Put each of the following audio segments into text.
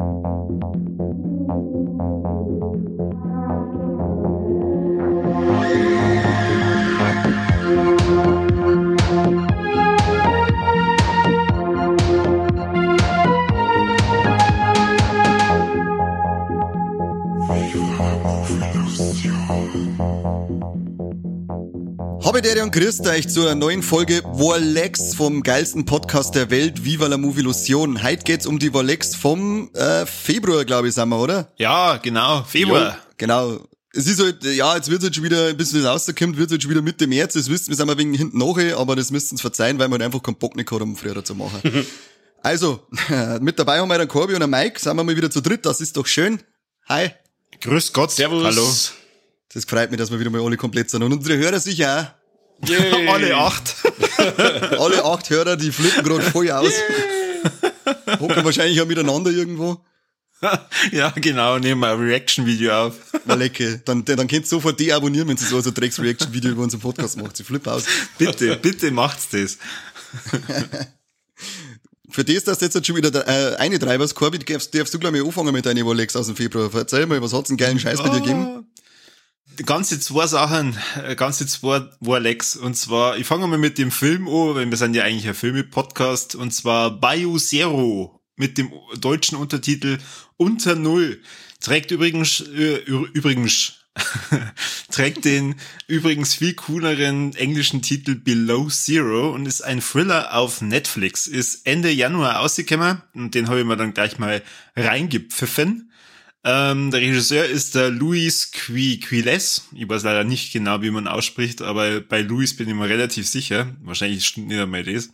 Habe der und grüßt euch zu einer neuen Folge Warlex vom geilsten Podcast der Welt, Viva la Movie Illusion. Heute geht's um die Warlex vom äh, Februar, glaube ich, sind wir, oder? Ja, genau, Februar. Jo, genau. Es ist halt, ja, jetzt wird halt schon wieder, bis das rauskommt, wird halt schon wieder Mitte März. Das wisst wir sind wir wegen hinten nachher, aber das müsst ihr uns verzeihen, weil wir halt einfach keinen Bock nicht haben, früher zu machen. also, mit dabei haben wir den Corby und den Mike, sind wir mal wieder zu dritt, das ist doch schön. Hi. Grüß Gott. Servus. Hallo. Das freut mich, dass wir wieder mal alle komplett sind. Und unsere Hörer sicher auch. Yay. Alle acht. Alle acht Hörer, die flippen gerade voll aus. Hocken wahrscheinlich auch miteinander irgendwo. ja, genau, nehmen wir ein Reaction-Video auf. Na lecke. Dann, dann könnt ihr sofort deabonnieren, wenn sie so ein Drecks-Reaction-Video über unseren Podcast macht. Sie flippen aus. Bitte, bitte macht's das. Für das, dass du jetzt schon wieder äh, eine treibst, Corby, darfst, darfst du gleich mal anfangen mit deinen Rolex aus dem Februar. Erzähl mal, was hat's einen geilen Scheiß bei dir gegeben? Ganze zwei Sachen, äh, ganze zwei Warlex. Und zwar, ich fange mal mit dem Film an, weil wir sind ja eigentlich ein Filme-Podcast. Und zwar Bayou Zero mit dem deutschen Untertitel Unter Null. Trägt übrigens, äh, übrigens, trägt den übrigens viel cooleren englischen Titel Below Zero und ist ein Thriller auf Netflix. Ist Ende Januar ausgekommen und den habe ich mir dann gleich mal reingepfiffen. Ähm, der Regisseur ist der Luis Qui Quiles. Ich weiß leider nicht genau, wie man ausspricht, aber bei Luis bin ich mir relativ sicher. Wahrscheinlich stimmt nicht einmal das.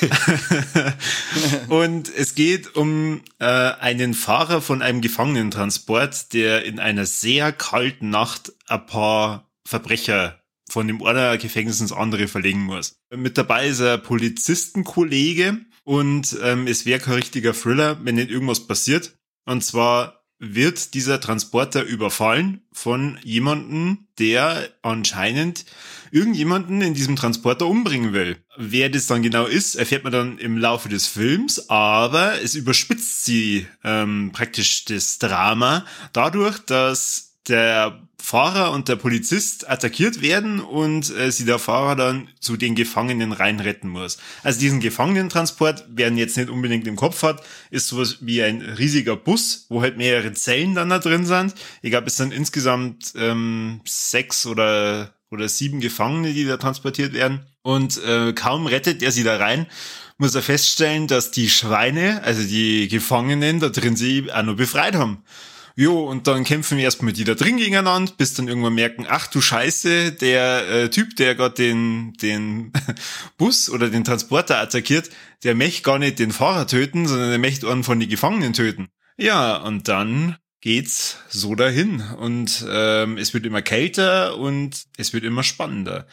und es geht um äh, einen Fahrer von einem Gefangenentransport, der in einer sehr kalten Nacht ein paar Verbrecher von dem einen Gefängnis ins andere verlegen muss. Mit dabei ist ein Polizistenkollege und ähm, es wäre kein richtiger Thriller, wenn nicht irgendwas passiert. Und zwar wird dieser Transporter überfallen von jemanden, der anscheinend irgendjemanden in diesem Transporter umbringen will. Wer das dann genau ist, erfährt man dann im Laufe des Films, aber es überspitzt sie ähm, praktisch das Drama dadurch, dass der Fahrer und der Polizist attackiert werden und äh, sie der Fahrer dann zu den Gefangenen reinretten muss. Also diesen Gefangenentransport, wer ihn jetzt nicht unbedingt im Kopf hat, ist sowas wie ein riesiger Bus, wo halt mehrere Zellen dann da drin sind. Ich glaube, es sind insgesamt ähm, sechs oder oder sieben Gefangene, die da transportiert werden. Und äh, kaum rettet er sie da rein, muss er feststellen, dass die Schweine, also die Gefangenen, da drin sie auch noch befreit haben. Jo, und dann kämpfen wir erstmal die da drin gegeneinander, bis dann irgendwann merken, ach du Scheiße, der äh, Typ, der gerade den, den Bus oder den Transporter attackiert, der möchte gar nicht den Fahrer töten, sondern der möchte einen von den Gefangenen töten. Ja, und dann geht's so dahin. Und ähm, es wird immer kälter und es wird immer spannender.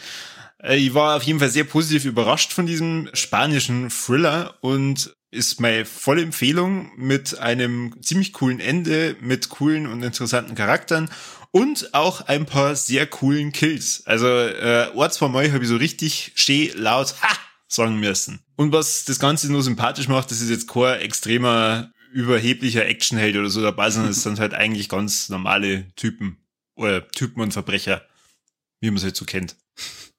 Äh, Ich war auf jeden Fall sehr positiv überrascht von diesem spanischen Thriller und ist meine volle Empfehlung mit einem ziemlich coolen Ende, mit coolen und interessanten Charakteren und auch ein paar sehr coolen Kills. Also äh, Orts von Mal habe ich so richtig schön laut ha sagen müssen. Und was das Ganze nur sympathisch macht, das ist jetzt kein extremer überheblicher Actionheld oder so dabei, sondern es sind halt eigentlich ganz normale Typen oder Typen und Verbrecher, wie man es halt so kennt.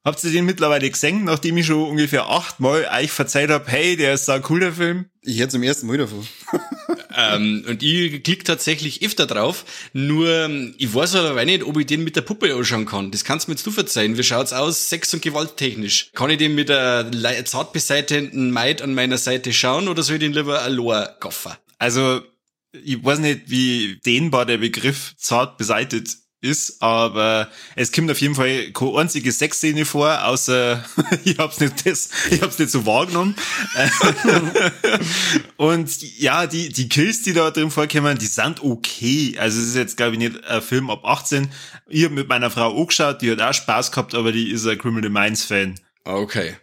Habt ihr den mittlerweile gesehen, nachdem ich schon ungefähr achtmal euch verzeiht habe, hey, der ist so cool, der Film? Ich hätte zum ersten Mal davon. ähm, und ich klick tatsächlich öfter drauf, nur ich weiß aber nicht, ob ich den mit der Puppe anschauen kann. Das kannst du mir jetzt du verzeihen. Wie schaut's aus, sex- und gewalttechnisch? Kann ich den mit der zart beseitenden Maid an meiner Seite schauen oder soll ich den lieber allein gaffen? Also, ich weiß nicht, wie dehnbar der Begriff zart beseitet ist, aber es kommt auf jeden Fall keine einzige Sexszene vor, außer ich hab's nicht das, ich hab's nicht so wahrgenommen. Und ja, die, die Kills, die da drin vorkommen, die sind okay. Also es ist jetzt, glaube ich, nicht ein Film ab 18. Ich hab mit meiner Frau auch geschaut, die hat auch Spaß gehabt, aber die ist ein Criminal Minds Fan. Okay.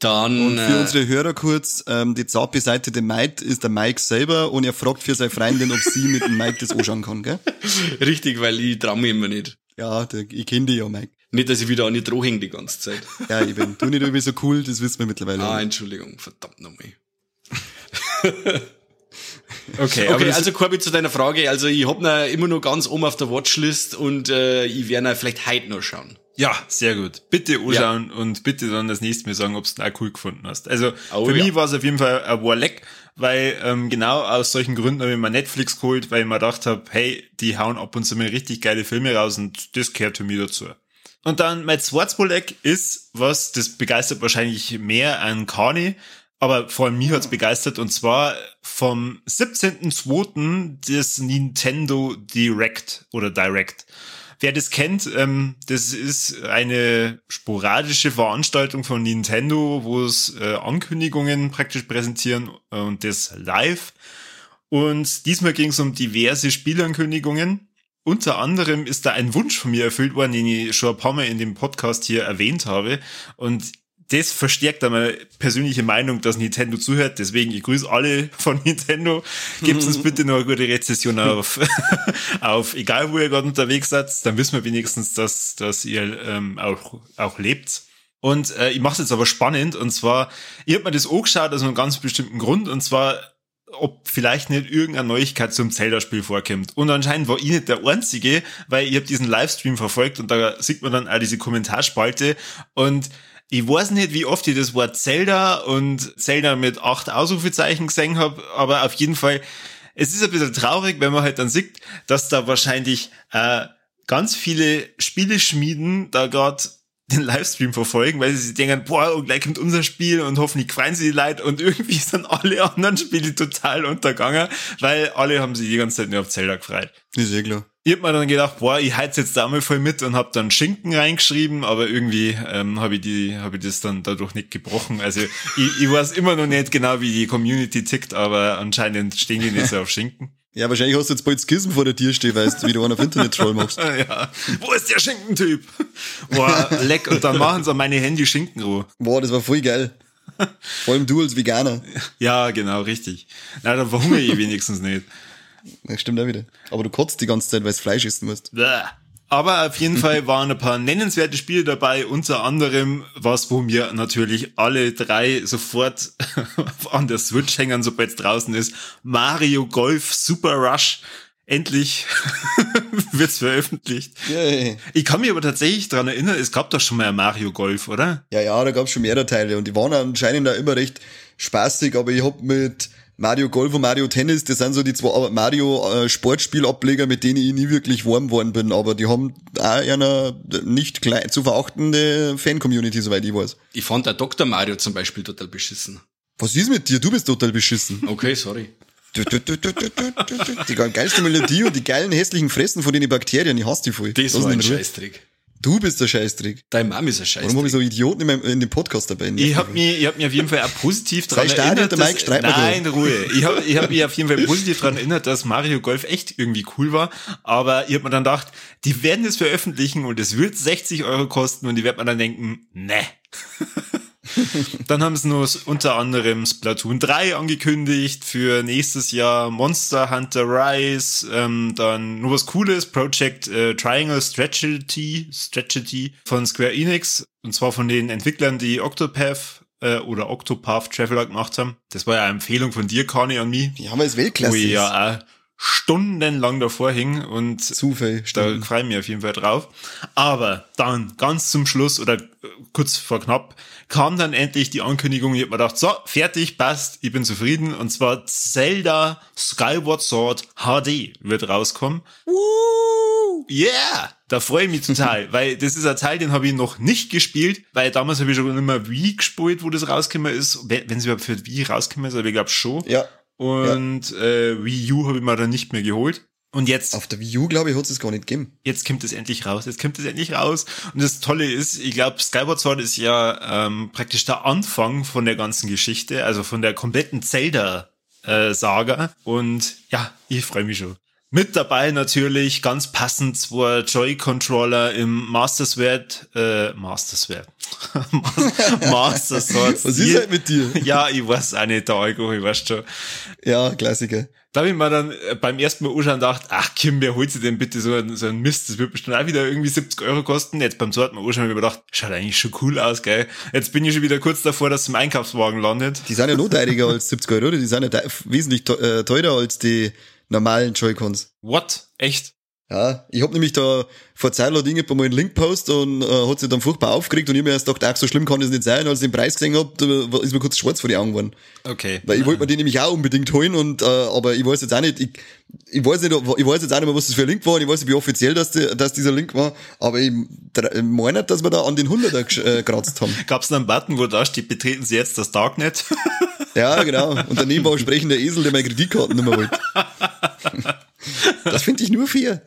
Dann. Und für äh, unsere Hörer kurz, ähm, die zart beseitete Maid ist der Mike selber und er fragt für seine Freundin, ob sie mit dem Mike das anschauen kann, gell? richtig, weil ich trau mich immer nicht. Ja, der, ich kenne die ja, Mike. Nicht, dass ich wieder an die Droh hänge die ganze Zeit. Ja, ich bin. Du nicht irgendwie so cool, das wissen wir mittlerweile. Ah, Entschuldigung, verdammt nochmal. Okay, okay also Corby zu deiner Frage. Also ich hab noch immer noch ganz oben auf der Watchlist und äh, ich werde vielleicht heute noch schauen. Ja, sehr gut. Bitte anschauen ja. und bitte dann das nächste Mal sagen, ob du auch cool gefunden hast. Also oh, für ja. mich war es auf jeden Fall ein Warleck, weil ähm, genau aus solchen Gründen habe ich mir Netflix geholt, weil ich mir gedacht habe, hey, die hauen ab und zu mal richtig geile Filme raus und das gehört für mich dazu. Und dann mein zweites Warleck ist, was, das begeistert wahrscheinlich mehr an Kani, aber vor allem mich hat's begeistert und zwar vom 17.02. des Nintendo Direct oder Direct. Wer das kennt, ähm, das ist eine sporadische Veranstaltung von Nintendo, wo es äh, Ankündigungen praktisch präsentieren äh, und das live. Und diesmal ging es um diverse Spielankündigungen. Unter anderem ist da ein Wunsch von mir erfüllt worden, den ich schon ein paar Mal in dem Podcast hier erwähnt habe. Und das verstärkt meine persönliche Meinung, dass Nintendo zuhört. Deswegen, ich grüße alle von Nintendo. Gebt uns bitte noch eine gute Rezession auf, auf egal wo ihr gerade unterwegs seid. Dann wissen wir wenigstens, dass, dass ihr ähm, auch, auch lebt. Und äh, ich mache es jetzt aber spannend. Und zwar, ich habe mir das angeschaut aus einem ganz bestimmten Grund. Und zwar, ob vielleicht nicht irgendeine Neuigkeit zum Zelda-Spiel vorkommt. Und anscheinend war ich nicht der Einzige, weil ich habe diesen Livestream verfolgt und da sieht man dann auch diese Kommentarspalte. Und ich weiß nicht, wie oft ich das Wort Zelda und Zelda mit acht Ausrufezeichen gesehen habe, aber auf jeden Fall, es ist ein bisschen traurig, wenn man halt dann sieht, dass da wahrscheinlich äh, ganz viele Spieleschmieden da gerade den Livestream verfolgen, weil sie sich denken, boah, und gleich kommt unser Spiel und hoffentlich freuen sie die Leute und irgendwie sind alle anderen Spiele total untergangen, weil alle haben sich die ganze Zeit nur auf Zelda gefreut. Ist eh klar ich hab mir dann gedacht, boah, ich heiz jetzt da mal voll mit und hab dann Schinken reingeschrieben, aber irgendwie ähm, habe ich die, habe ich das dann dadurch nicht gebrochen. Also ich, ich weiß immer noch nicht genau, wie die Community tickt, aber anscheinend stehen die nicht so auf Schinken. Ja, wahrscheinlich hast du jetzt bald Skizzen vor der Tür stehen, weil du wieder einen auf Internet-Troll machst. ja. Wo ist der Schinkentyp? Boah, leck. Und dann machen sie meine Handy Schinken roh. Boah, das war voll geil. Vor allem du als Veganer. Ja, genau, richtig. Na, dann verhungere ich wenigstens nicht. Das stimmt auch wieder. Aber du kotzt die ganze Zeit, weil du Fleisch essen musst. Aber auf jeden Fall waren ein paar nennenswerte Spiele dabei, unter anderem was, wo wir natürlich alle drei sofort an der Switch hängen, sobald es draußen ist. Mario Golf Super Rush. Endlich wird's veröffentlicht. Yay. Ich kann mich aber tatsächlich dran erinnern, es gab doch schon mal ein Mario Golf, oder? Ja, ja, da gab's schon mehrere Teile und die waren anscheinend da immer recht spaßig, aber ich hab mit Mario Golf und Mario Tennis, das sind so die zwei Mario äh, Sportspielableger, mit denen ich nie wirklich warm worden bin, aber die haben auch eine nicht klein, zu verachtende Fan-Community, soweit ich weiß. Ich fand der Dr. Mario zum Beispiel total beschissen. Was ist mit dir? Du bist total beschissen. Okay, sorry. Die geilste Melodie und die geilen hässlichen Fressen von den Bakterien, ich hasse die voll. Das, das war ein Scheißtrick. Du bist der Scheißtrick. Deine Mama ist ein Scheißtrick. Warum habe ich so Idioten in, meinem, in dem Podcast dabei? Ich habe mir, ich hab mir auf jeden Fall auch positiv daran erinnert. Dass, Mike, nein, Ruhe. Ich habe ich hab mich auf jeden Fall positiv daran erinnert, dass Mario Golf echt irgendwie cool war. Aber ich habe mir dann gedacht, die werden es veröffentlichen und es wird 60 Euro kosten und die wird man dann denken, ne. Dann haben sie nur unter anderem Splatoon 3 angekündigt für nächstes Jahr, Monster Hunter Rise, ähm, dann nur was Cooles, Project äh, Triangle Strategy, Strategy von Square Enix, und zwar von den Entwicklern, die Octopath äh, oder Octopath Traveler gemacht haben. Das war ja eine Empfehlung von dir, Kani, an mich. Ja, aber es Weltklasse. Ich ja stundenlang davor hing und Zufall, da freue ich mich auf jeden Fall drauf. Aber dann ganz zum Schluss oder äh, kurz vor knapp kam dann endlich die Ankündigung, ich hab mir gedacht, so, fertig, passt, ich bin zufrieden und zwar Zelda Skyward Sword HD wird rauskommen. Woo! Yeah! Da freue ich mich total, weil das ist ein Teil, den habe ich noch nicht gespielt, weil damals habe ich schon immer Wii gespielt, wo das rausgekommen ist, wenn es überhaupt für Wii rausgekommen ist, aber ich glaube schon. Ja. Und ja. äh, Wii U habe ich mir dann nicht mehr geholt. Und jetzt. Auf der Wii U, glaube ich, hat es gar nicht gegeben. Jetzt kommt es endlich raus. Jetzt kommt es endlich raus. Und das Tolle ist, ich glaube, Skyward Sword ist ja ähm, praktisch der Anfang von der ganzen Geschichte, also von der kompletten Zelda-Saga. Äh, Und ja, ich freue mich schon. Mit dabei natürlich ganz passend zwei Joy-Controller im Master Sword, äh, Master Sword. Master Sword. Was ist halt mit dir? Ja, ich weiß auch nicht, der Alkohol, weißt du schon. Ja, Klassiker. Da habe ich mir dann äh, beim ersten Mal anschauen gedacht, ach Kim, wer holt sich denn bitte so einen, so einen Mist? Das wird bestimmt auch wieder irgendwie 70 Euro kosten. Jetzt beim zweiten Mal anschauen habe ich mir gedacht, schaut eigentlich schon cool aus, gell? Jetzt bin ich schon wieder kurz davor, dass es im Einkaufswagen landet. Die sind ja notwendiger als 70 Euro, oder? Die sind ja wesentlich äh, teurer als die normalen Joy-Cons. What? Echt? Ja, ich hab nämlich da vor lang Dinge bei mal einen Link post und äh, hat sich dann furchtbar aufgeregt und ich hab mir erst gedacht, ach, so schlimm kann das nicht sein. Als ich den Preis gesehen hab, da ist mir kurz schwarz vor die Augen geworden. Okay. Weil ich wollte mir den nämlich auch unbedingt holen und äh, aber ich weiß jetzt auch nicht, ich, ich weiß nicht, ich weiß jetzt auch nicht mehr, was das für ein Link war und ich weiß nicht, wie offiziell das, dass dieser Link war, aber ich, meine nicht, dass wir da an den 100er gesch- äh, gekratzt haben. Gab's einen Button, wo da steht, betreten Sie jetzt das Darknet? Ja, genau. Und daneben war ein sprechender Esel, der meine Kreditkartennummer wollte. Das finde ich nur fair.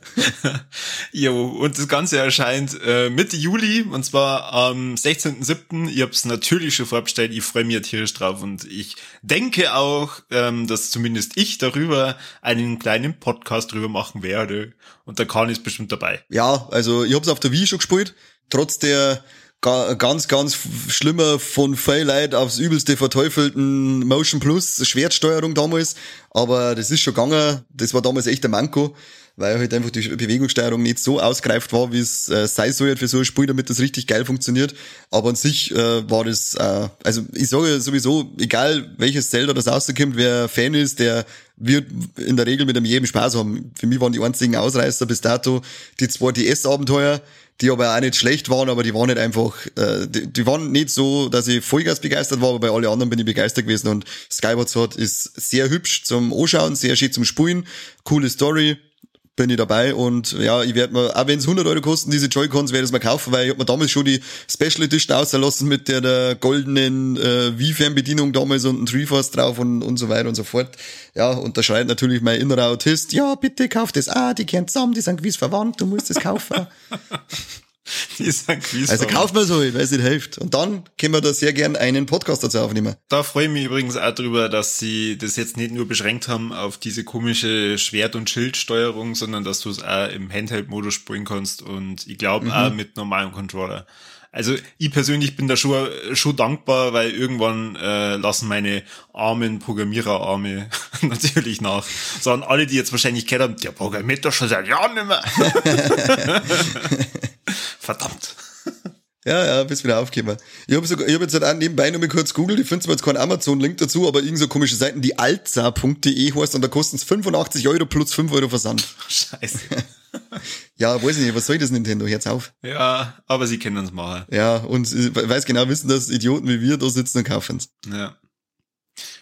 Jo, und das Ganze erscheint äh, Mitte Juli und zwar am 16.07. Ich hab's natürlich schon vorbestellt, ich freue mich tierisch drauf und ich denke auch, ähm, dass zumindest ich darüber einen kleinen Podcast drüber machen werde und der Kahn ist bestimmt dabei. Ja, also ich hab's auf der Wii schon gespielt, trotz der ganz, ganz schlimmer von Fairlight aufs übelste verteufelten Motion Plus Schwertsteuerung damals. Aber das ist schon gegangen. Das war damals echt der Manko, weil halt einfach die Bewegungssteuerung nicht so ausgereift war, wie es äh, sein soll für so ein Spiel, damit das richtig geil funktioniert. Aber an sich äh, war das, äh, also ich sage sowieso, egal welches Zelda das rauskommt, wer Fan ist, der wird in der Regel mit einem jedem Spaß haben. Für mich waren die einzigen Ausreißer bis dato die zwei DS-Abenteuer, die aber auch nicht schlecht waren, aber die waren nicht einfach, äh, die, die waren nicht so, dass ich Vollgas begeistert war, aber bei allen anderen bin ich begeistert gewesen. Und Skyward Sword ist sehr hübsch zum Anschauen, sehr schön zum Spielen, coole Story, bin ich dabei und ja, ich werde mir, auch wenn es 100 Euro kosten, diese Joy-Cons, werde ich es mir kaufen, weil ich hab mir damals schon die Special Edition ausgelassen mit der, der goldenen äh, Wii-Fernbedienung damals und ein Treeforce drauf und, und so weiter und so fort. Ja, und da schreit natürlich mein innerer Autist, ja, bitte kauf das. Ah, die kennen zusammen, die sind gewiss verwandt, du musst das kaufen. Die sind Quiz also kauf mal so, weil es nicht hilft. Und dann können wir da sehr gern einen Podcast dazu aufnehmen. Da freue ich mich übrigens auch drüber, dass sie das jetzt nicht nur beschränkt haben auf diese komische Schwert- und Schildsteuerung, sondern dass du es auch im Handheld-Modus spielen kannst und ich glaube auch mit normalem Controller. Also ich persönlich bin da schon, schon dankbar, weil irgendwann äh, lassen meine armen Programmiererarme natürlich nach. So an alle, die jetzt wahrscheinlich haben, der programmiert doch schon seit Jahren nicht mehr. Verdammt. Ja, ja, bist wieder aufgekommen. Ich habe ich hab jetzt halt auch nebenbei noch mal kurz googelt, ich finde zwar jetzt keinen Amazon-Link dazu, aber irgend so komische Seiten, die alza.de heißt und da kosten es 85 Euro plus 5 Euro Versand. Scheiße. Ja, weiß nicht, was soll das Nintendo? Jetzt auf. Ja, aber sie können es machen. Ja, und ich weiß genau wissen, dass Idioten wie wir da sitzen und kaufen's. Ja.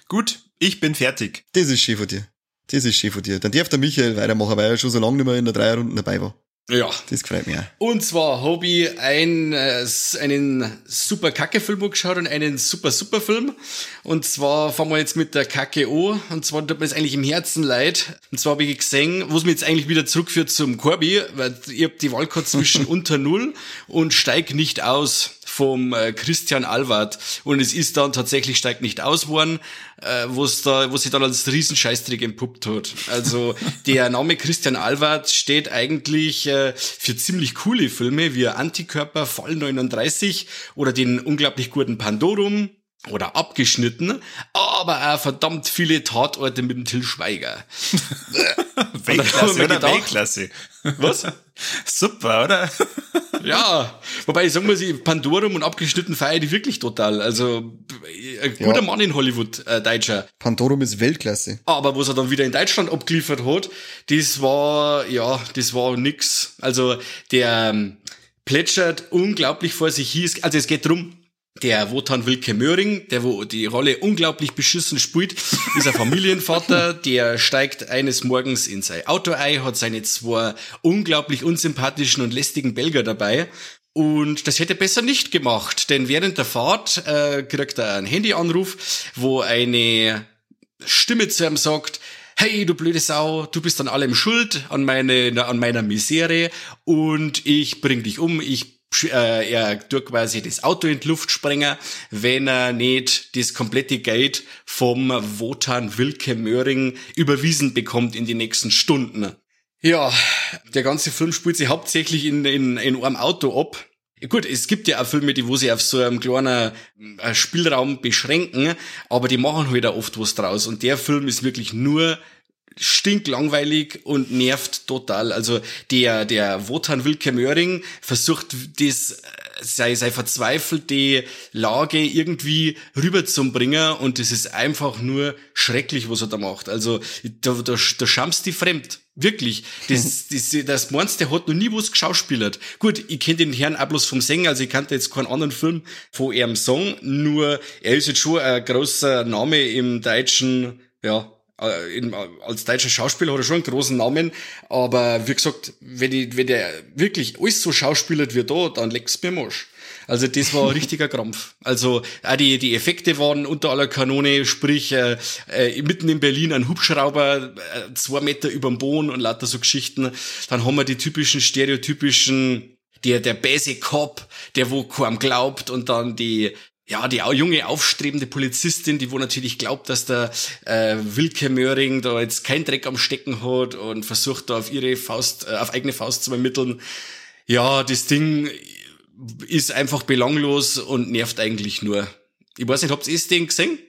Gut, ich bin fertig. Das ist schön von dir. Das ist schön von dir. Dann darf der Michael weitermachen, weil er schon so lange nicht mehr in der Dreierrunden dabei war. Ja. Das gefällt mir. Und zwar habe ich ein, äh, einen super Kacke-Film geschaut und einen super super Film. Und zwar fangen wir jetzt mit der Kacke an. Und zwar tut mir es eigentlich im Herzen leid. Und zwar habe ich gesehen, wo es mir jetzt eigentlich wieder zurückführt zum Corby, weil ich hab die Wahl gehabt zwischen unter Null und Steig nicht aus vom äh, Christian Alward. Und es ist dann tatsächlich Steig nicht aus worden, äh, wo es da, wo sich dann als Riesenscheißtrick entpuppt hat. Also der Name Christian Alward steht eigentlich äh, für ziemlich coole Filme wie Antikörper, Fall 39 oder den unglaublich guten Pandorum oder abgeschnitten, aber auch verdammt viele Tatorte mit dem Till Schweiger. Weltklasse oder gedacht- Weltklasse? Was? Super, oder? Ja, wobei ich sagen muss, Pandorum und abgeschnitten feiere ich wirklich total. Also ein guter Ja. Mann in Hollywood, äh, Deutscher. Pandorum ist Weltklasse. Aber was er dann wieder in Deutschland abgeliefert hat, das war, ja, das war nix. Also der ähm, plätschert unglaublich vor sich hin. Also es geht drum. Der Wotan Wilke Möhring, der wo die Rolle unglaublich beschissen spielt, ist ein Familienvater, der steigt eines Morgens in sein Auto ein, hat seine zwei unglaublich unsympathischen und lästigen Belgier dabei. Und das hätte er besser nicht gemacht, denn während der Fahrt äh, kriegt er einen Handyanruf, wo eine Stimme zu ihm sagt, hey, du blöde Sau, du bist an allem schuld, an, meine, an meiner Misere und ich bring dich um, ich äh, er tut quasi das Auto in die Luft sprengen, wenn er nicht das komplette Geld vom Wotan Wilke Möhring überwiesen bekommt in die nächsten Stunden. Ja, der ganze Film spielt sich hauptsächlich in, in, in einem Auto ab. Gut, es gibt ja auch Filme, die wo sie auf so einem kleinen äh, Spielraum beschränken, aber die machen halt auch oft was draus. Und der Film ist wirklich nur stinklangweilig und nervt total. Also der, der Wotan Wilke Möhring versucht, das, sei, sei verzweifelte Lage irgendwie rüberzubringen und das ist einfach nur schrecklich, was er da macht. Also da, da, da schammst die fremd. Wirklich. Das, das, das meinst, der hat noch nie was geschauspielert. Gut, ich kenne den Herrn auch bloß vom Singen, also ich kannte jetzt keinen anderen Film von ihrem Song, nur er ist jetzt schon ein großer Name im deutschen, ja, in, als deutscher Schauspieler hat er schon einen großen Namen, aber wie gesagt, wenn, ich, wenn der wirklich alles so schauspielert wie da, dann leckt's mir Marsch. Also das war ein richtiger Krampf. Also auch die, die Effekte waren unter aller Kanone, sprich äh, äh, mitten in Berlin ein Hubschrauber, äh, zwei Meter überm Boden und lauter so Geschichten. Dann haben wir die typischen stereotypischen der, der Basic Cop, der wo kaum glaubt und dann die, ja, die junge aufstrebende Polizistin, die wo natürlich glaubt, dass der äh, Wilke Möhring da jetzt keinen Dreck am Stecken hat und versucht da auf ihre Faust, äh, auf eigene Faust zu ermitteln. Ja, das Ding ist einfach belanglos und nervt eigentlich nur. Ich weiß nicht, habt ihr das Ding gesehen?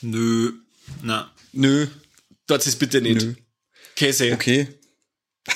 Nö. Na. Nö. Dort ist bitte nicht. Nö. Käse. Okay.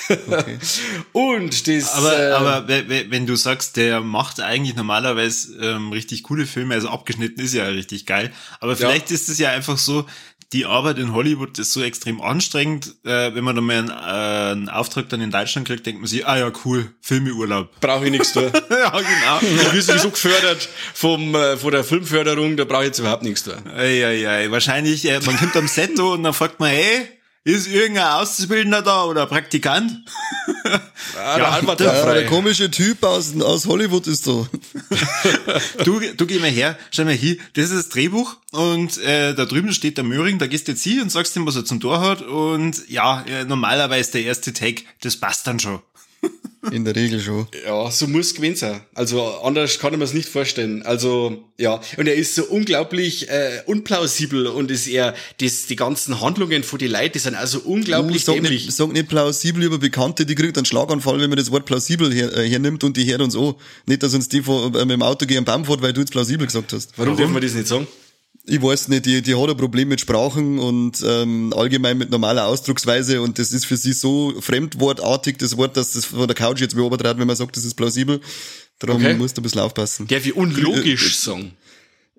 Okay. Und das. Aber, äh, aber wenn du sagst, der macht eigentlich normalerweise ähm, richtig coole Filme, also abgeschnitten ist ja richtig geil. Aber vielleicht ja. ist es ja einfach so, die Arbeit in Hollywood ist so extrem anstrengend. Äh, wenn man dann mal einen, äh, einen Auftrag dann in Deutschland kriegt, denkt man sich, ah ja, cool, Filmeurlaub. Brauche ich nichts tun. ja, genau. Wir sind so gefördert vom, äh, von der Filmförderung, da brauche ich jetzt überhaupt nichts tun. Ja, ja, wahrscheinlich, äh, man kommt am Set und dann fragt man, hey, ist irgendein Auszubildender da oder Praktikant? Ah, ja, der, der, der, komische Typ aus, aus Hollywood ist da. du, du geh mal her, schau mal hier, das ist das Drehbuch und äh, da drüben steht der Möhring, da gehst du jetzt hin und sagst ihm, was er zum Tor hat und ja, äh, normalerweise der erste Take, das passt dann schon. In der Regel schon. Ja, so muss gewesen sein. Also anders kann ich mir es nicht vorstellen. Also ja, und er ist so unglaublich äh, unplausibel und ist eher das, die ganzen Handlungen von die Leute, die sind also unglaublich uh, sag dämlich. Nicht, sag nicht plausibel über Bekannte, die kriegt einen Schlaganfall, wenn man das Wort plausibel her, äh, hernimmt und die hört uns an. Nicht, dass uns die von, äh, mit dem Auto gehen Baum fährt, weil du jetzt plausibel gesagt hast. Warum, Warum? dürfen wir das nicht sagen? Ich weiß nicht, die, die hat ein Problem mit Sprachen und ähm, allgemein mit normaler Ausdrucksweise und das ist für sie so fremdwortartig, das Wort, dass das von der Couch jetzt beobachtet hat, wenn man sagt, das ist plausibel. Darum okay. musst du ein bisschen aufpassen. Der wie unlogisch äh, sagen.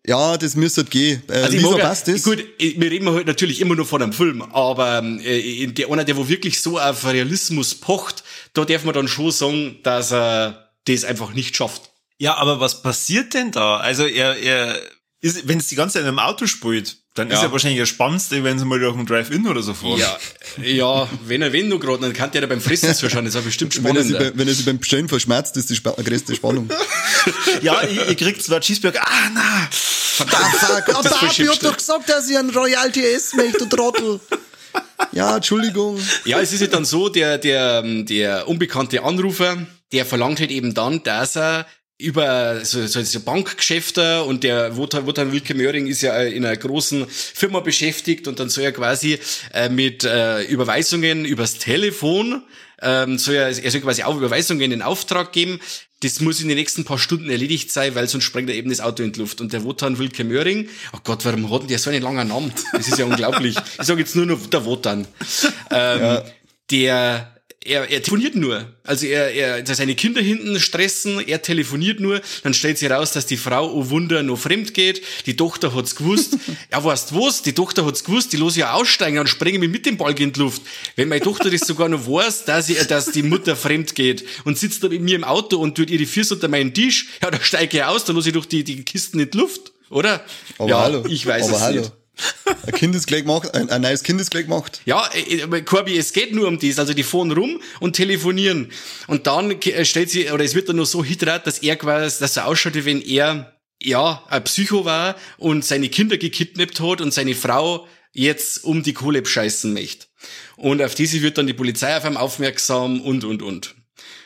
Ja, das müsste halt gehen. Äh, also Lisa, passt das? Gut, wir reden halt natürlich immer nur von einem Film, aber äh, der einer, der wo wirklich so auf Realismus pocht, da darf man dann schon sagen, dass er das einfach nicht schafft. Ja, aber was passiert denn da? Also er, er ist, wenn es die ganze Zeit in einem Auto spielt, dann ja. ist ja wahrscheinlich das Spannendste, wenn sie mal durch ein Drive-In oder so fahren. Ja, ja, wenn er wenn nur gerade, dann kann der da beim Fressen zuschauen, das ist bestimmt spannend. Wenn er, sich, wenn er sich beim Bestellen verschmerzt, ist die Sp größte Spannung. ja, ihr, ihr kriegt zwar Cheeseburger, ah, na, verdammt, fuck, oh, da, ich hab doch gesagt, dass ich ein Royal TS möchte, du Trottel. Ja, Entschuldigung. Ja, es ist ja dann so, der, der, der unbekannte Anrufer, der verlangt halt eben dann, dass er über so, so, so Bankgeschäfte und der Wotan, Wotan Wilke Möhring ist ja in einer großen Firma beschäftigt und dann soll er quasi äh, mit äh, Überweisungen übers Telefon ähm, soll er, er soll quasi auch Überweisungen in Auftrag geben. Das muss in den nächsten paar Stunden erledigt sein, weil sonst sprengt er eben das Auto in die Luft. Und der Wotan Wilke Möhring, oh Gott, warum hat denn der so einen langen Namen? Das ist ja unglaublich. Ich sage jetzt nur noch der Wotan. Ähm, ja. Der er, er telefoniert nur. Also er, er, seine Kinder hinten stressen, er telefoniert nur, dann stellt sich raus, dass die Frau, oh Wunder, noch fremd geht, die Tochter hat's gewusst. ja, weißt was, die Tochter hat's gewusst, die los ja aussteigen und springen mich mit dem Ball in die Luft. Wenn meine Tochter das sogar noch weiß, dass, ich, dass die Mutter fremd geht und sitzt da mit mir im Auto und tut ihre Füße unter meinen Tisch, ja, da steige ich aus, da los ich durch die, die Kisten in die Luft, oder? Aber ja, hallo. ich weiß Aber es hallo. nicht. Ein Kind ist gleich gemacht, ein, ein neues Kind ist gleich gemacht. Ja, äh, äh, Corby, es geht nur um das. Also die fahren rum und telefonieren. Und dann äh, stellt sie, oder es wird dann nur so hydrat, dass er quasi, dass er ausschaut, wie wenn er, ja, ein Psycho war und seine Kinder gekidnappt hat und seine Frau jetzt um die Kohle bescheißen möchte. Und auf diese wird dann die Polizei auf einmal aufmerksam und, und, und.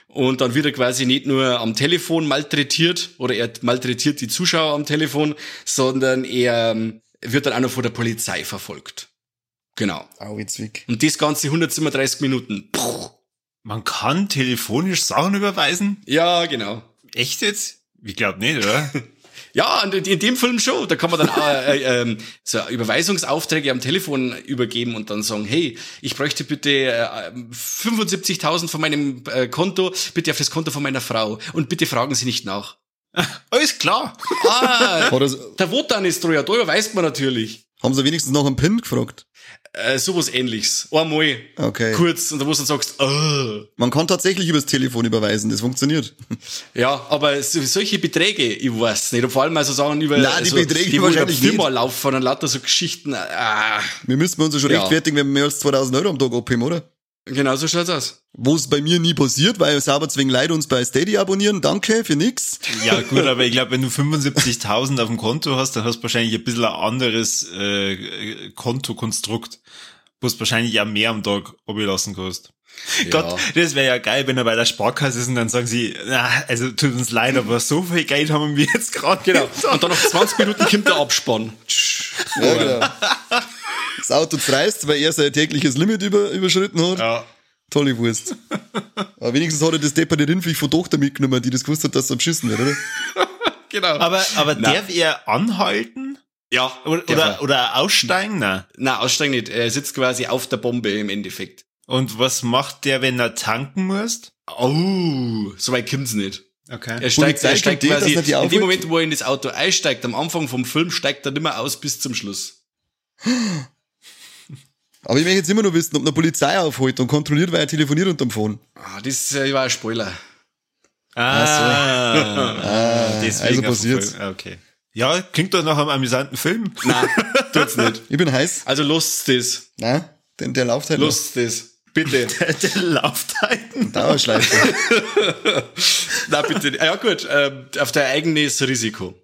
Und dann wird er quasi nicht nur am Telefon malträtiert oder er malträtiert die Zuschauer am Telefon, sondern er ähm, wird dann auch noch von der Polizei verfolgt. Genau. Auwitzwig. Und das Ganze 137 Minuten. Puh. Man kann telefonisch Sachen überweisen? Ja, genau. Echt jetzt? Ich glaube nicht, oder? Ja, und in dem Film schon. Da kann man dann äh, äh, ähm, so Überweisungsaufträge am Telefon übergeben und dann sagen, hey, ich bräuchte bitte äh, 75.000 von meinem äh, Konto, bitte auf das Konto von meiner Frau und bitte fragen Sie nicht nach. Alles klar. Ah, der Wotan ist da, ja, da überweist man natürlich. haben sie wenigstens noch einen PIN gefragt? Äh, sowas ähnliches. Einmal. Okay. Kurz, und da wo du dann sagst, äh. Man kann tatsächlich übers Telefon überweisen, das funktioniert. Ja, aber so, solche Beträge, ich weiß nicht. Und vor allem also Sachen über Nein, die so, Beträge die wahrscheinlich nicht. laufen und lauter so Geschichten. Ah, Wir müssen uns ja schon Ja. rechtfertigen, wenn wir mehr als 2000 Euro am Tag abheben, oder? Genau so schaut's aus. Wo es bei mir nie passiert, weil sauber zwingen Leute uns bei Steady abonnieren. Danke für nix. Ja, gut, aber ich glaube, wenn du 75.000 auf dem Konto hast, dann hast du wahrscheinlich ein bisschen ein anderes äh, Kontokonstrukt, wo du wahrscheinlich auch mehr am Tag abgelassen kannst. Gott, das wäre ja geil, wenn er bei der Sparkasse ist und dann sagen sie, na, also tut uns leid, aber so viel Geld haben wir jetzt gerade Genau. Und dann nach 20 Minuten kommt der Abspann. Ja, genau. Das Auto freist, weil er sein tägliches Limit über, überschritten hat. Ja. Tolle Wurst. Aber wenigstens hat er das depperte Rindviech von Tochter mitgenommen, die das gewusst hat, dass er beschissen wird, oder? Genau. Aber, aber darf er anhalten? ja, Oder, oder, er. oder aussteigen? Nein. Nein, aussteigen nicht. Er sitzt quasi auf der Bombe im Endeffekt. Und was macht der, wenn er tanken muss? Oh, so weit kommt's nicht. Okay. Er steigt, er steigt eh, dass quasi, er die in dem? Moment, wo er in das Auto einsteigt, am Anfang vom Film, steigt er nimmer aus bis zum Schluss. Aber ich möchte jetzt immer noch wissen, ob eine Polizei aufholt und kontrolliert, weil er telefoniert unterm Phone. Ah, das äh, war ein Spoiler. Ah, also passiert's. Okay. Ja, klingt doch nach einem amüsanten Film. Nein, tut's nicht. Ich bin heiß. Also lasst das. Nein, denn der läuft halt noch. Lasst das. Bitte. Der Laufzeiten. Dauerschleife. Na bitte. nicht. Ah, Ja gut, ähm, auf dein eigenes Risiko.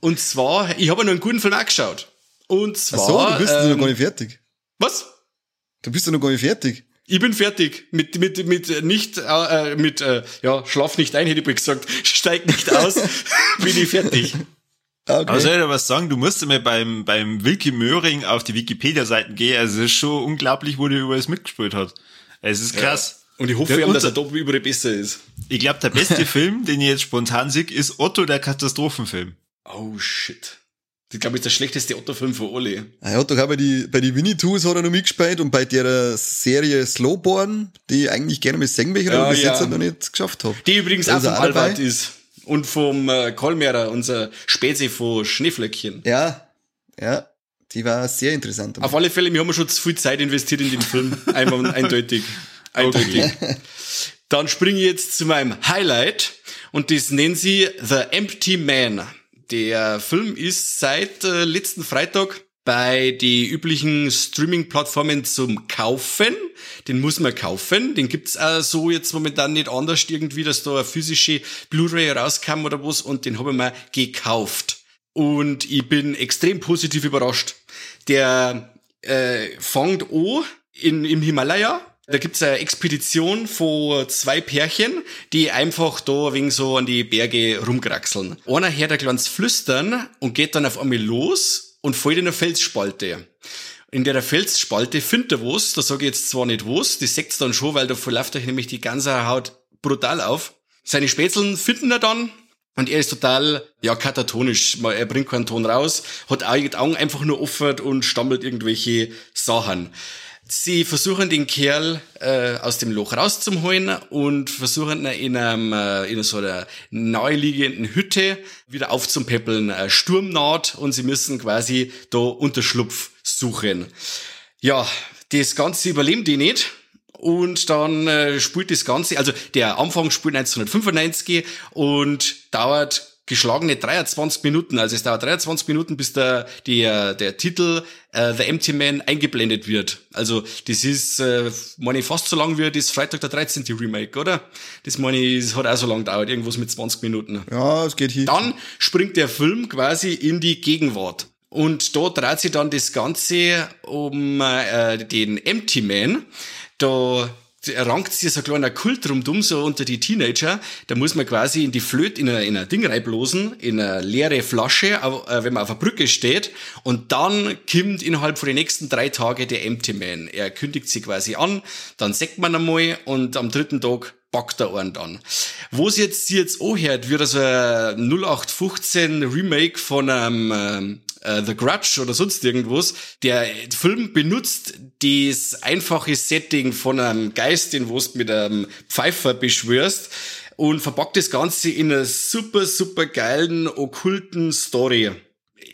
Und zwar, ich habe noch einen guten Film angeschaut. Und Ach zwar. so, du bist ja noch ähm, gar nicht fertig. Was? Du bist ja noch gar nicht fertig. Ich bin fertig mit mit mit nicht äh, mit äh, ja schlaf nicht ein hätte ich gesagt steig nicht aus bin ich fertig Okay. Aber soll ich dir was sagen? Du musst mal beim, beim Wilki Möhring auf die Wikipedia-Seiten gehen. Also es ist schon unglaublich, wo der über es mitgespielt hat. Es ist krass. und ich hoffe Der ja, dass er Unter- doppelt überall besser ist Ich glaube, der beste Film, den ich jetzt spontan sehe, ist Otto, der Katastrophenfilm. oh shit das glaube ich ist der schlechteste Otto-Film von alle er hat doch auch bei die, bei die Winnie-Tours hat er noch mitgespielt und bei der Serie Slowborn, die ich eigentlich gerne mal sehen möchte, Ja, aber bis ja. jetzt noch nicht geschafft habe. die übrigens Da auch vom dabei. Albert ist und vom äh, Kolmerer unser Spezi von Schneeflöckchen Ja, ja, die war sehr interessant. auf alle Fälle wir haben schon zu viel Zeit investiert in den Film einmal eindeutig eindeutig Dann springe ich jetzt zu meinem Highlight und das nennen sie The Empty Man. Der Film ist seit äh, letzten Freitag bei die üblichen Streaming-Plattformen zum Kaufen. Den muss man kaufen. Den gibt's auch so jetzt momentan nicht anders irgendwie, dass da eine physische Blu-ray rauskam oder was und den habe ich mir gekauft. Und ich bin extrem positiv überrascht. Der äh, fängt an in, im Himalaya. Da gibt's eine Expedition von zwei Pärchen, die einfach da wegen so an die Berge rumkraxeln. Einer hört ein kleines Flüstern und geht dann auf einmal los und fällt in eine Felsspalte. In der Felsspalte findet er was, da sage ich jetzt zwar nicht was, das seht's dann schon, weil da verläuft euch nämlich die ganze Haut brutal auf. Seine Spätzeln finden er dann und er ist total, ja, katatonisch. Er bringt keinen Ton raus, hat die Augen einfach nur offen und stammelt irgendwelche Sachen. Sie versuchen den Kerl äh, aus dem Loch rauszuholen und versuchen ihn in, einem, äh, in so einer naheliegenden Hütte wieder aufzupäppeln. Äh, Sturm und sie müssen quasi da Unterschlupf suchen. Ja, das Ganze überleben die nicht. Und dann äh, spielt das Ganze, also der Anfang spielt 1995 und dauert geschlagene 23 Minuten. Also es dauert 23 Minuten, bis der, der, der Titel äh, The Empty Man eingeblendet wird. Also das ist, äh, meine ich, fast so lang wie das Freitag der 13. Remake, oder? Das meine ich, das hat auch so lang gedauert, irgendwas mit 20 Minuten. Ja, es geht hier. Dann springt der Film quasi in die Gegenwart. Und da dreht sich dann das Ganze um äh, den Empty Man. Da rankt sich so ein kleiner Kult rumdum, so unter die Teenager. Da muss man quasi in die Flöte, in ein in ein Ding reinblosen, in eine leere Flasche, äh, wenn man auf einer Brücke steht. Und dann kommt innerhalb von den nächsten drei Tagen der Empty Man. Er kündigt sich quasi an, dann sagt man einmal und am dritten Tag packt er einen dann. Wo es jetzt, sie jetzt anhört, wird also ein 0815 Remake von einem ähm, äh, The Grudge oder sonst irgendwas. Der Film benutzt das einfache Setting von einem Geist, den du mit einem Pfeifer beschwörst und verpackt das Ganze in einer super, super geilen, okkulten Story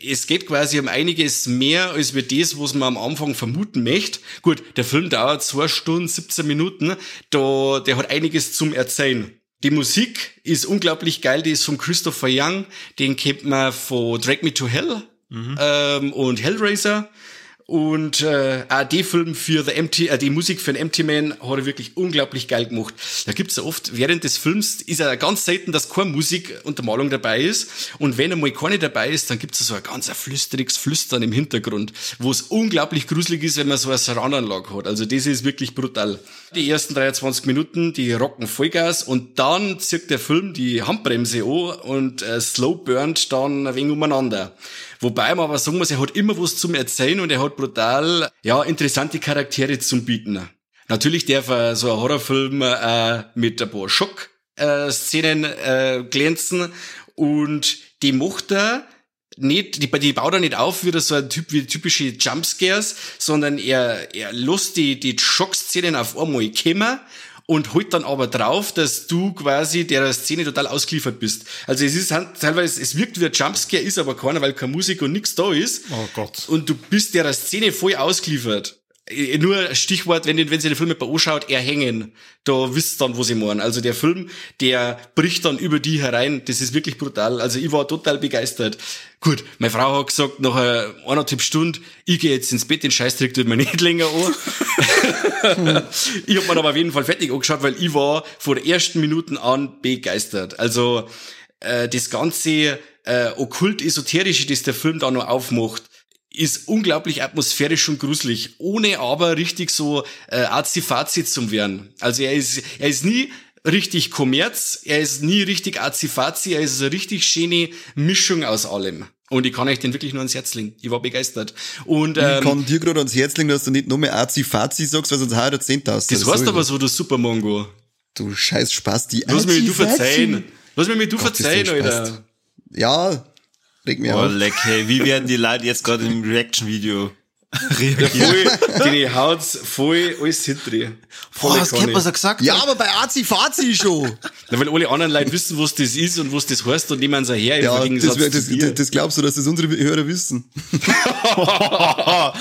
es geht quasi um einiges mehr als wir das, was man am Anfang vermuten möchte. Gut, der Film dauert zwei Stunden, 17 Minuten, da, der hat einiges zum Erzählen. Die Musik ist unglaublich geil, die ist von Christopher Young, den kennt man von Drag Me to Hell mhm. ähm, und Hellraiser. Und äh, auch die Film für The Empty, äh, die Musik für den Empty Man hat er wirklich unglaublich geil gemacht. Da gibt's ja oft, während des Films ist ja ganz selten, dass keine Musikuntermalung dabei ist. Und wenn einmal keine dabei ist, dann gibt's so ein ganz flüsteriges Flüstern im Hintergrund, wo es unglaublich gruselig ist, wenn man so eine Surround-Anlage hat. Also das ist wirklich brutal. Die ersten 23 Minuten, die rocken Vollgas und dann zirkt der Film die Handbremse an und äh, slow burnt dann ein wenig umeinander. Wobei man aber sagen muss, er hat immer was zum Erzählen und er hat brutal, ja, interessante Charaktere zum Bieten. Natürlich darf er so ein Horrorfilm äh, mit ein paar Schock-Szenen äh, glänzen und die macht er nicht, die, die baut er nicht auf wie so ein Typ wie typische Jumpscares, sondern er, er lässt die, die Schockszenen auf einmal kommen und holt dann aber drauf, dass du quasi der Szene total ausgeliefert bist. Also es ist halt teilweise, es wirkt wie ein Jumpscare, ist aber keiner, weil keine Musik und nichts da ist. Oh Gott. Und du bist der Szene voll ausgeliefert. Äh, nur Stichwort, wenn, wenn sie den Film mit anschaut, erhängen. Da wisst dann, wo sie meinen. Also der Film, der bricht dann über die herein. Das ist wirklich brutal. Also ich war total begeistert. Gut, meine Frau hat gesagt, nach eineinhalb Stunden, ich gehe jetzt ins Bett, den Scheißtrick tut mir nicht länger an. ich hab mir aber auf jeden Fall fertig angeschaut, weil ich war von der ersten Minuten an begeistert. Also äh, das ganze äh, okkult-esoterische, das der Film da noch aufmacht, ist unglaublich atmosphärisch und gruselig, ohne aber richtig so äh, azi-fazi zu werden. Also er ist, er ist nie richtig Kommerz, er ist nie richtig azi-fazi, er ist eine richtig schöne Mischung aus allem. Und ich kann euch den wirklich nur ans Herz legen. Ich war begeistert. Und, ähm, ich kann dir gerade ans Herz legen, dass du nicht nur mehr Azi-Fazi sagst, weil sonst der 10.000. Das, das heißt aber so, du Supermongo. Du scheiß Spaß, die Lass mir du verzeihen. Lass mir du verzeihen, Alter. Ja, Reg mir oh, auf. leck, hey. Wie werden die Leute jetzt gerade im Reaction-Video reagieren? voll, die haut's voll alles hinterdrehen. Boah, das kennt was er gesagt Ja, aber bei Azi Fazi schon. Na, weil alle anderen Leute wissen, was das ist und was das heißt und nehmen sie her. Ja, das, wär, das, das, das, glaubst du, dass das unsere Hörer wissen? uh,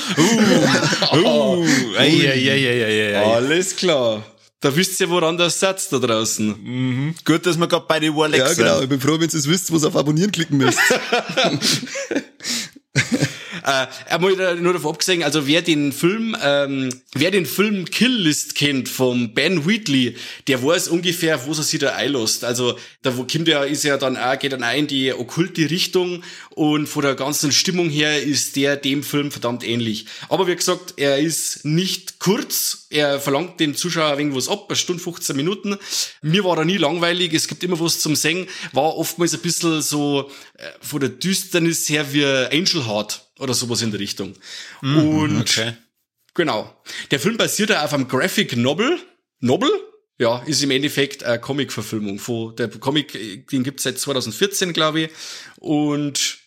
uh, ei, ei, ei, ei, ei. Alles klar. Da wisst ihr, woran das setzt da draußen. Mhm. Gut, dass wir gerade bei den Warlex Ja, genau. Ich bin froh, wenn ihr es wisst, was auf Abonnieren klicken müsst. Äh, einmal nur davon abgesehen, also wer den Film, ähm, wer den Film Kill List kennt vom Ben Wheatley, der weiß ungefähr, wo er sich da einlässt. Also da wo kommt er, ist ja dann auch, geht dann auch in die okkulte Richtung und von der ganzen Stimmung her ist der dem Film verdammt ähnlich. Aber wie gesagt, er ist nicht kurz, er verlangt dem Zuschauer ein wenig was ab, eine Stunde 15 Minuten. Mir war er nie langweilig, es gibt immer was zum Singen, war oftmals ein bisschen so äh, von der Düsternis her wie Angel Heart oder sowas in der Richtung. Mhm, und okay. genau. Der Film basiert ja auf einem Graphic Novel. Novel? Ja, ist im Endeffekt eine Comic-Verfilmung. Von der Comic, den gibt's seit 2014, glaube ich. Und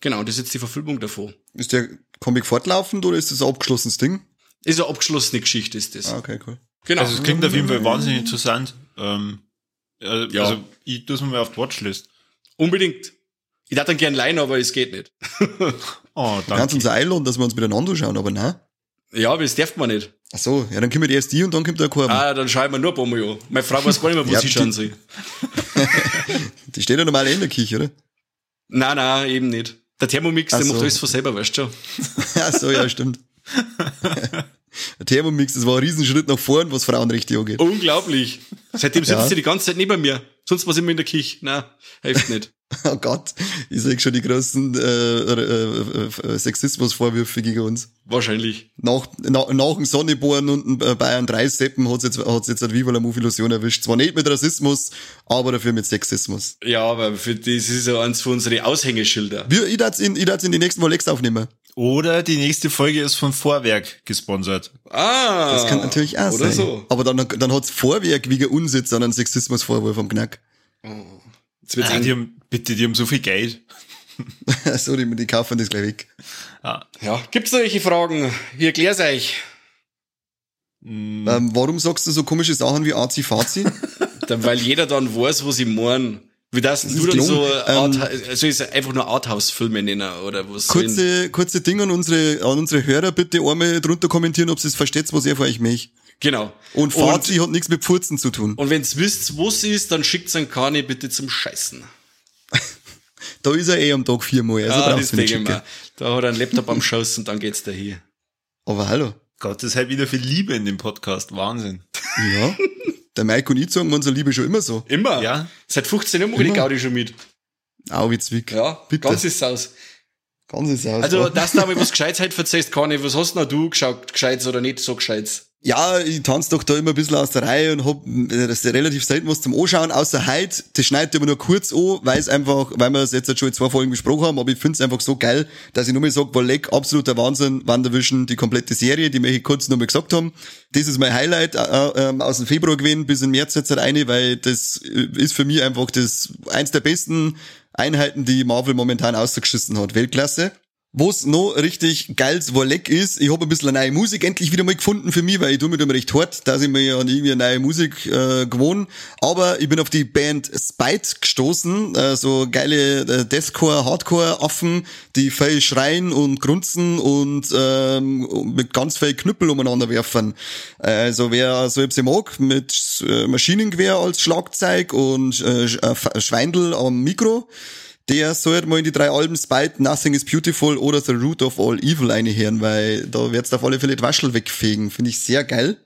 genau, das ist jetzt die Verfilmung davon. Ist der Comic fortlaufend oder ist das ein abgeschlossenes Ding? Ist eine abgeschlossene Geschichte, ist das. Ah, okay, cool. Genau. Also es klingt auf jeden Fall wahnsinnig interessant. Ähm, äh, Ja. Also ich tue es mir mal auf die Watchlist. Unbedingt. Ich dachte dann gern leihen, aber es geht nicht. Oh, Du kannst uns danke. einladen, dass wir uns miteinander schauen, aber nein. Ja, aber das darf man nicht. Ach so, ja, dann kümmert erst die und dann kommt der Korb. Ah, dann schauen wir nur ein paar Mal an. Meine Frau weiß gar nicht mehr, wo Ja, sie schauen soll. Die steht ja normal in der Küche, oder? Nein, nein, eben nicht. Der Thermomix, Ach der so. macht alles von selber, weißt du schon. Ach so, ja, stimmt. Der Thermomix, das war ein Riesenschritt nach vorn, was Frauenrechte angeht. Unglaublich. Seitdem sitzt Ja. sie die ganze Zeit neben mir. Sonst war sie immer in der Küche. Nein, hilft nicht. Oh Gott, ich sehe schon die großen äh, äh, äh, Sexismusvorwürfe gegen uns. Wahrscheinlich. Nach, nach, nach dem Sonneborn und dem Bayern 3 Seppen hat's jetzt, hat's jetzt ein Viva la Illusion erwischt. Zwar nicht mit Rassismus, aber dafür mit Sexismus. Ja, aber für das ist ja eins von unseren Aushängeschilder. Wir, ich darf's in, ich darf's in die nächsten Wolex aufnehmen. Oder die nächste Folge ist von Vorwerk gesponsert. Ah. Das kann natürlich auch oder sein. so. Aber dann, dann hat's Vorwerk wegen Unsitz an einen Sexismusvorwurf am Knack. Jetzt wird's Ah, die haben, bitte, die haben so viel Geld. Sorry, die kaufen das gleich weg. Ah, Ja, gibt's solche Fragen? Ich erklär's euch. mm, Ähm, warum sagst du so komische Sachen wie Azi Fazi? Dann, weil jeder dann weiß, was ich mein. Wie das, Das du ist dann so, Ähm, Art, also ist einfach nur Arthouse-Filme nennen, oder was? kurze, kurze Dinge an unsere, an unsere Hörer bitte einmal drunter kommentieren, ob sie es versteht, was er für euch mich. Genau. Und Fazi hat nichts mit Furzen zu tun. Und wenn's wisst, was ist, dann schickt's an Kani bitte zum Scheißen. Da ist er eh am Tag viermal, also ah, brauchst du nicht schicken. mal. Da hat er einen Laptop am Schoß und dann geht's da hier. Aber hallo. Gott, das ist halt wieder viel Liebe in dem Podcast. Wahnsinn. Ja. Der Mike und ich sagen unsere Liebe schon immer so. Immer? Ja. Seit 15 Jahren mache ich die. Gaudi schon mit. Au, wie Zwick. Ja, Bitte. ganz ist aus. Ganz ist aus. Also, dass du einmal was Gescheites halt verzeihst, Kani, was hast denn du geschaut, Gescheites oder nicht so Gescheites? Ja, ich tanze doch da immer ein bisschen aus der Reihe und hab äh, das ist relativ selten was zum Anschauen, außer heute. Das schneidet aber nur kurz an, weil es einfach, weil wir es jetzt schon in zwei Folgen besprochen haben, aber ich find's einfach so geil, dass ich nur mal sage, Leck, absoluter Wahnsinn, WandaVision, die komplette Serie, die möchte ich kurz nochmal gesagt haben. Das ist mein Highlight äh, äh, aus dem Februar gewesen bis in März jetzt eine, weil das äh, ist für mich einfach das eins der besten Einheiten, die Marvel momentan ausgeschissen hat. Weltklasse. Was noch richtig geiles Wolleck ist, ich habe ein bisschen eine neue Musik endlich wieder mal gefunden für mich, weil ich tue mir da recht hart, dass ich mir ja irgendwie eine neue Musik äh, gewohnt. Aber ich bin auf die Band Spite gestoßen, äh, so geile äh, Deathcore, Hardcore-Affen, die viel schreien und grunzen und ähm, mit ganz viel Knüppel umeinander werfen. Also wer so etwas mag, mit äh, Maschinengewehr als Schlagzeug und äh, äh, Schweindel am Mikro, der sollte mal in die drei Alben Spite, Nothing is Beautiful oder The Root of All Evil einhören, weil da wird's auf alle Fälle die Waschel wegfegen. Finde ich sehr geil.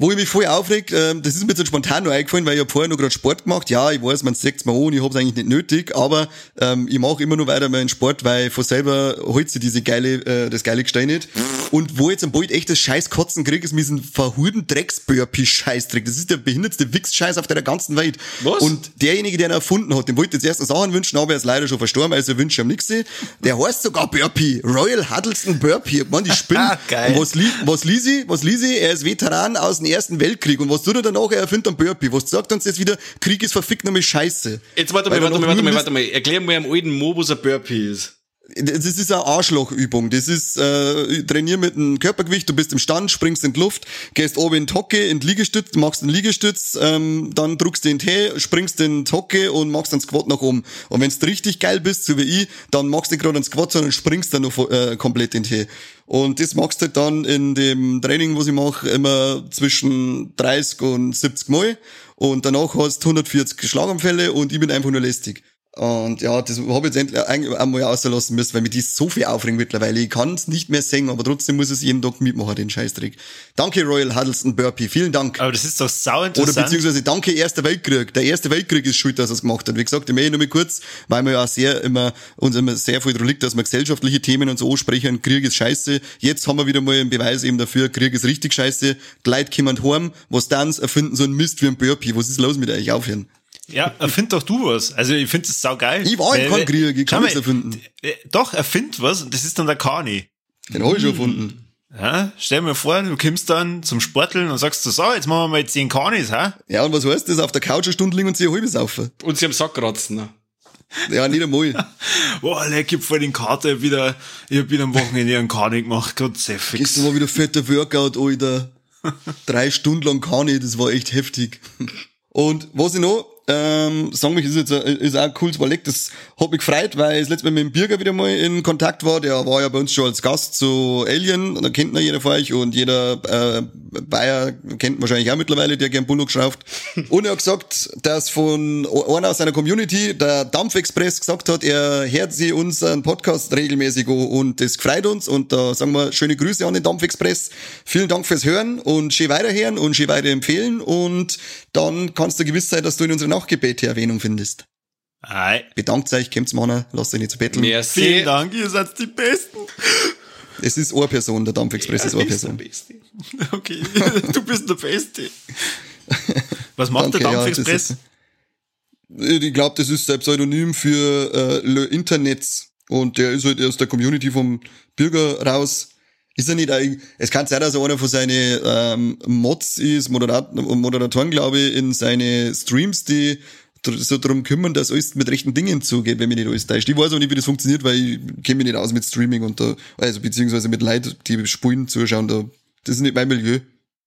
Wo ich mich voll aufregt, ähm, das ist mir jetzt spontan nur eingefallen, weil ich hab vorher noch gerade Sport gemacht. Ja, ich weiß, man sieht's mir an, ich hab's eigentlich nicht nötig, aber ähm, ich mache immer noch weiter meinen Sport, weil von selber holt sich diese geile, äh, das geile Gestein nicht. Und wo ich jetzt am bald echt das scheiß Kotzen krieg, ist mit diesem verhurden Drecks-Burpee-Scheißdreck. Das ist der behinderte Wichs-Scheiß auf der ganzen Welt. Was? Und derjenige, der ihn erfunden hat, dem wollte ich jetzt erst noch Sachen wünschen, aber er ist leider schon verstorben, also wünsche ich ihm nichts. Der heißt sogar Burpee. Royal Huddleston Burpee. Mann, die spinnen. Geil. Und was, li was lies ich? Was lies ich? Er ist Veteran aus dem Ersten Weltkrieg. Und was tut er danach? Er erfindet einen Burpee. Was sagt uns jetzt wieder? Krieg ist verfickt nochmal Scheiße. Jetzt warte mal, warte mal, warte mal, warte mal. Erklär mir am alten Mo, was ein Burpee ist. Das ist eine Arschlochübung. Das ist, äh, trainier mit dem Körpergewicht, du bist im Stand, springst in die Luft, gehst oben in die Hocke, in die Liegestütz, machst einen Liegestütz, ähm, dann druckst die Hä, springst in die Hocke und machst einen Squat nach oben. Und wenn du richtig geil bist, so wie ich, dann machst du gerade einen Squat, sondern springst dann noch äh, komplett in die Hä. Und das machst du halt dann in dem Training, was ich mache, immer zwischen 30 und 70 Mal. Und danach hast du 140 Schlaganfälle und ich bin einfach nur lästig. Und ja, das habe ich jetzt endlich einmal auslassen müssen, weil mir die so viel aufregen mittlerweile. Ich kann es nicht mehr singen, aber trotzdem muss es jeden Tag mitmachen, den Scheißdreck. Danke, Royal Huddleston Burpee. Vielen Dank. Aber das ist doch sau Oder interessant. beziehungsweise danke Erster Weltkrieg. Der Erste Weltkrieg ist schuld, dass er es gemacht hat. Wie gesagt, ich möchte nur mal kurz, weil wir ja sehr immer, uns immer sehr viel dran liegt, dass wir gesellschaftliche Themen und so ansprechen. Krieg ist scheiße. Jetzt haben wir wieder mal einen Beweis eben dafür, Krieg ist richtig scheiße. Leute kommen heim, was dann erfinden so einen Mist wie ein Burpee. Was ist los mit euch? Aufhören. Ja, erfind doch du was. Also ich finde das sau geil. Ich war in keinem Krieg, ich kann nichts erfinden. äh, Doch, erfind was und das ist dann der Kani. Den habe ich schon erfunden. Ja, stell mir vor, du kommst dann zum Sporteln und sagst du, so, jetzt machen wir mal 10 Kanis, hä? Ja, und was heißt das? Auf der Couch eine Stunde liegen und sich ein halbes saufen. Und sie am Sack kratzen. ne? Ja, nicht einmal. Boah, leck, ich hab voll den Kater wieder, ich hab wieder am Wochenende einen Kani gemacht, Gott sei fix. Gestern war wieder fetter Workout, Alter. Drei Stunden lang kann ich, das war echt heftig. Und was ich noch ähm, sagen möchte, ist jetzt ein- ist auch ein cooles Projekt. Das hat mich gefreut, weil ich das letzte Mal mit dem Birger wieder mal in Kontakt war. Der war ja bei uns schon als Gast zu Alien. Da kennt ihn jeder von euch und jeder äh, Bayer kennt wahrscheinlich auch mittlerweile, der gern Bullock schraubt. Und er hat gesagt, dass von einer aus seiner Community, der Dampfexpress, gesagt hat, er hört sie unseren Podcast regelmäßig an und das gefreut uns. Und da sagen wir schöne Grüße an den Dampfexpress. Vielen Dank fürs Hören und schön weiterhören und schön weiterempfehlen. Und dann kannst du gewiss sein, dass du in unserer Nachgebete Erwähnung findest. Ei. Bedankt euch, kommt's mal, lasst euch nicht zu betteln. Merci. Vielen Dank, ihr seid die Besten. Es ist eine Person, der Dampfexpress ist eine bist der. Beste. Okay, du bist der Beste. Was macht der Danke, ja, Dampfexpress? das ist- Ich glaube, das ist ein Pseudonym für äh, Le Internets. Und der ist halt aus der Community vom Bürger raus. Ist er nicht, es kann sein, dass er einer von seinen ähm, Mods ist, Moderat Moderatoren, glaube ich, in seine Streams, die so darum kümmern, dass alles mit rechten Dingen zugeht, wenn mich nicht alles täuscht. Ich weiß auch nicht, wie das funktioniert, weil ich kenne mich nicht aus mit Streaming und da, also beziehungsweise mit Leuten, die spulen, zuschauen, da, das ist nicht mein Milieu.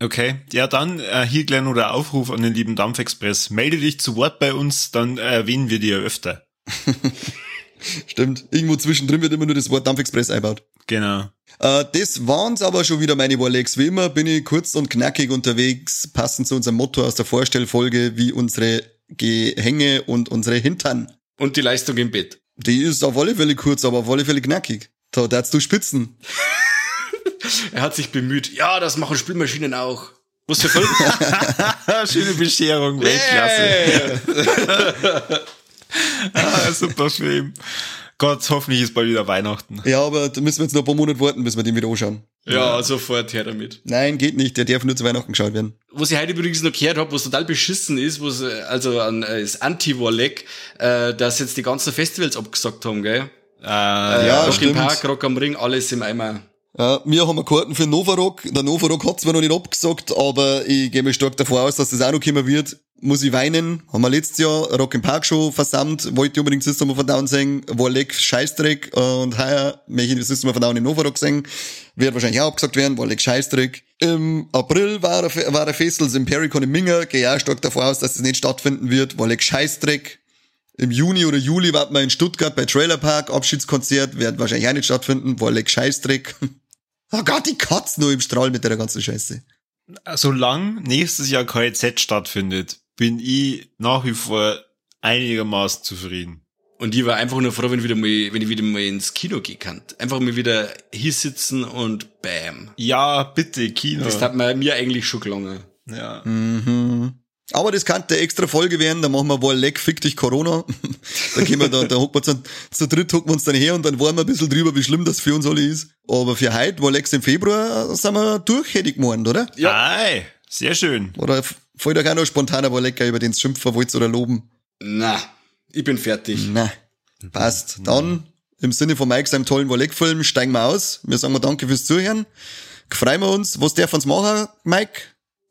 Okay, ja dann äh, hier gleich noch der Aufruf an den lieben Dampfexpress. Melde dich zu Wort bei uns, dann erwähnen wir dir öfter. Stimmt. Irgendwo zwischendrin wird immer nur das Wort Dampfexpress einbaut. Genau. Äh, das waren's aber schon wieder meine Warlegs. Wie immer bin ich kurz und knackig unterwegs, passend zu unserem Motto aus der Vorstellfolge, wie unsere Gehänge und unsere Hintern. Und die Leistung im Bett. Die ist auf alle Fälle kurz, aber auf alle Fälle knackig. Da darfst du spitzen. Er hat sich bemüht. Ja, das machen Spülmaschinen auch. Was für Folgen? Schöne Bescherung, Weltklasse. Hey. Ah, super Film. Gott, hoffentlich ist bald wieder Weihnachten. Ja, aber da müssen wir jetzt noch ein paar Monate warten, bis wir den wieder anschauen. Ja, sofort her damit. Nein, geht nicht. Der darf nur zu Weihnachten geschaut werden. Was ich heute übrigens noch gehört habe, was total beschissen ist, was äh, also an äh, das Anti-Warleg, äh, dass jetzt die ganzen Festivals abgesagt haben, gell? Äh, Äh, Ja, Rock im stimmt. Park, Rock am Ring, alles im Eimer. Ja, wir haben Karten für Novarock. Der Novarock hat zwar noch nicht abgesagt, aber ich gehe mal stark davon aus, dass das auch noch kommen wird. Muss ich weinen. Haben wir letztes Jahr Rock im Park schon versammelt. Wollte unbedingt System of a Down singen. War leck Scheißdreck. Und heuer möchte ich das System of a Down in Novarock singen. Wird wahrscheinlich auch abgesagt werden. War leck Scheißdreck. Im April war Fe- war der Festivals im Pericon in Minger. Gehe auch stark davon aus, dass das nicht stattfinden wird. War leck Scheißdreck. Im Juni oder Juli warten wir in Stuttgart bei Trailer Park. Abschiedskonzert wird wahrscheinlich auch nicht stattfinden. War leck Scheißdreck. Oh Gott, die Katz nur im Strahl mit der ganzen Scheiße. solange nächstes Jahr KZ stattfindet, bin ich nach wie vor einigermaßen zufrieden. Und ich war einfach nur froh, wenn ich wieder mal, wenn ich wieder mal ins Kino gehen kann. Einfach mal wieder hier sitzen und bam. Ja, bitte, Kino. Das hat mir, mir eigentlich schon gelungen. ja. Mhm. Aber das kann eine extra Folge werden, da machen wir wohl leck, fick dich Corona. da gehen wir da, da hocken wir zu, zu dritt hocken wir uns dann her und dann waren wir ein bisschen drüber, wie schlimm das für uns alle ist. Aber für heute, war Lex im Februar, sind wir durch, hätte ich gemeint, oder? Ja. Ei, sehr schön. Oder fällt euch auch noch spontaner war lecker, über den schimpfen wollt oder loben? Na, ich bin fertig. Na, passt. Dann, im Sinne von Mike seinem tollen Wolleck-Film, steigen wir aus. Wir sagen mal danke fürs Zuhören. Freuen wir uns. Was darf uns machen, Mike?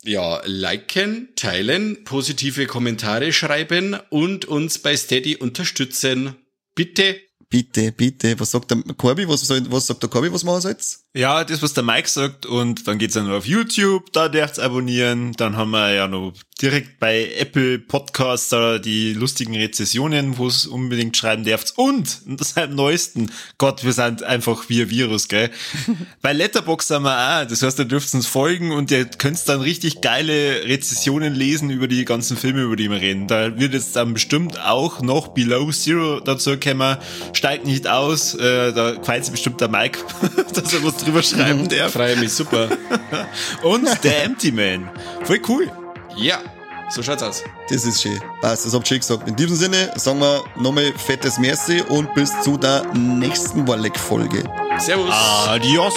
Ja, liken, teilen, positive Kommentare schreiben und uns bei Steady unterstützen. Bitte. Bitte, bitte. Was sagt der Corby? Was, soll, was sagt der Corby, was machen soll's? Ja, das, was der Mike sagt, und dann geht's dann noch auf YouTube, da dürft's abonnieren. Dann haben wir ja noch direkt bei Apple Podcasts da die lustigen Rezessionen, wo es unbedingt schreiben dürft. Und, und das am neuesten, Gott, wir sind einfach wie ein Virus, gell? bei Letterbox haben wir auch, das heißt, da dürft uns folgen und ihr könnt dann richtig geile Rezessionen lesen über die ganzen Filme, über die wir reden. Da wird jetzt dann bestimmt auch noch Below Zero dazu kommen. Steigt nicht aus, äh, da sich bestimmt der Mike, dass er was drüber schreiben darf. Freue mich super. Und der Empty Man. Voll cool. ja, so schaut's aus. Das ist schön. Passt, das habt ihr schön gesagt. In diesem Sinne sagen wir nochmal fettes Merci und bis zu der nächsten Walleck-Folge. Servus. Adios.